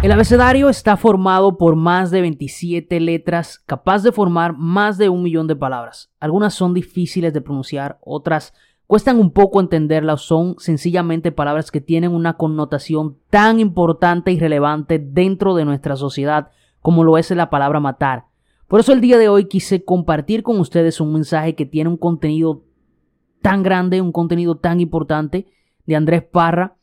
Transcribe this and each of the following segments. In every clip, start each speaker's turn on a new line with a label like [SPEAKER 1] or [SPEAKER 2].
[SPEAKER 1] El abecedario está formado por más de 27 letras, capaz de formar más de un millón de palabras. Algunas son difíciles de pronunciar, otras cuestan un poco entenderlas, son sencillamente palabras que tienen una connotación tan importante y relevante dentro de nuestra sociedad como lo es la palabra matar. Por eso el día de hoy quise compartir con ustedes un mensaje que tiene un contenido tan grande, un contenido tan importante de Andrés Parra,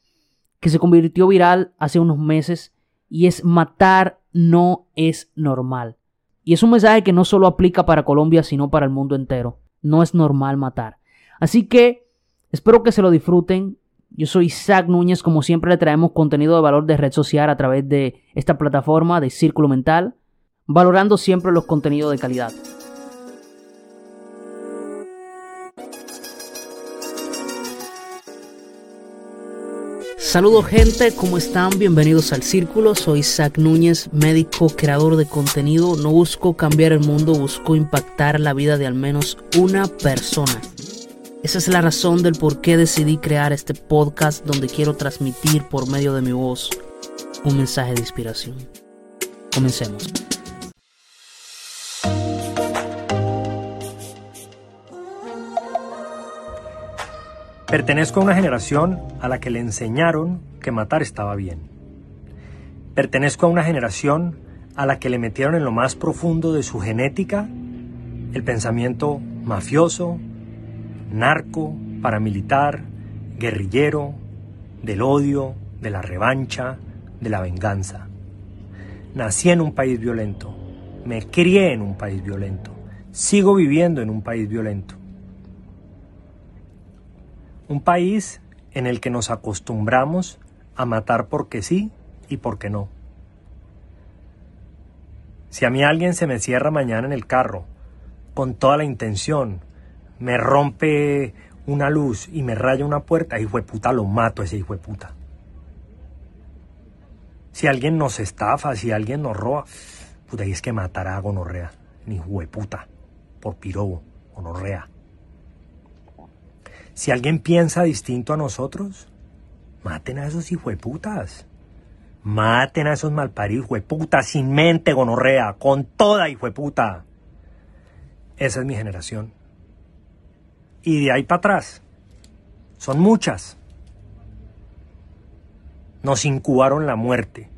[SPEAKER 1] que se convirtió viral hace unos meses y es matar no es normal. Y es un mensaje que no solo aplica para Colombia, sino para el mundo entero. No es normal matar. Así que espero que se lo disfruten. Yo soy Isaac Núñez, como siempre le traemos contenido de valor de red social a través de esta plataforma de Círculo Mental, valorando siempre los contenidos de calidad. Saludos gente, ¿cómo están? Bienvenidos al Círculo. Soy Isaac Núñez, médico, creador de contenido. No busco cambiar el mundo, busco impactar la vida de al menos una persona. Esa es la razón del por qué decidí crear este podcast donde quiero transmitir por medio de mi voz un mensaje de inspiración. Comencemos.
[SPEAKER 2] Pertenezco a una generación a la que le enseñaron que matar estaba bien. Pertenezco a una generación a la que le metieron en lo más profundo de su genética el pensamiento mafioso, narco, paramilitar, guerrillero, del odio, de la revancha, de la venganza. Nací en un país violento, me crié en un país violento, sigo viviendo en un país violento. Un país en el que nos acostumbramos a matar porque sí y porque no. Si a mí alguien se me cierra mañana en el carro con toda la intención, me rompe una luz y me raya una puerta, hijo de puta, lo mato a ese hijo de puta. Si alguien nos estafa, si alguien nos roba, puta, y es que matará a gonorrea, ni hijo de puta, por pirobo, gonorrea. Si alguien piensa distinto a nosotros, maten a esos hijueputas. Maten a esos malparidos hijueputas sin mente, gonorrea, con toda hijueputa. Esa es mi generación. Y de ahí para atrás, son muchas. Nos incubaron la muerte.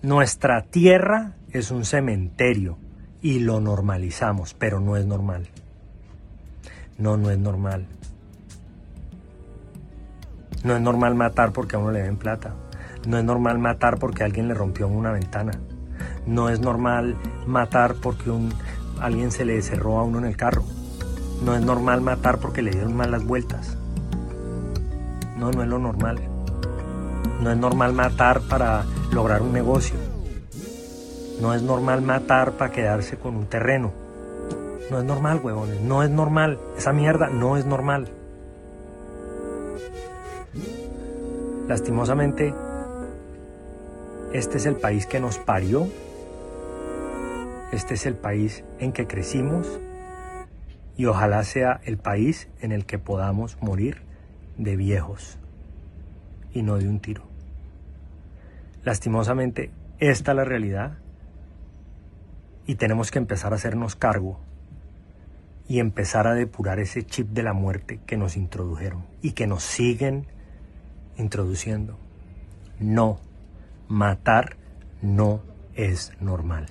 [SPEAKER 2] Nuestra tierra es un cementerio y lo normalizamos, pero no es normal. No, no es normal. No es normal matar porque a uno le den plata. No es normal matar porque alguien le rompió una ventana. No es normal matar porque un, alguien se le cerró a uno en el carro. No es normal matar porque le dieron malas vueltas. No, no es lo normal. No es normal matar para lograr un negocio. No es normal matar para quedarse con un terreno. No es normal, huevones. No es normal. Esa mierda no es normal. Lastimosamente, este es el país que nos parió. Este es el país en que crecimos. Y ojalá sea el país en el que podamos morir de viejos y no de un tiro. Lastimosamente, esta es la realidad y tenemos que empezar a hacernos cargo y empezar a depurar ese chip de la muerte que nos introdujeron y que nos siguen introduciendo. No, matar no es normal.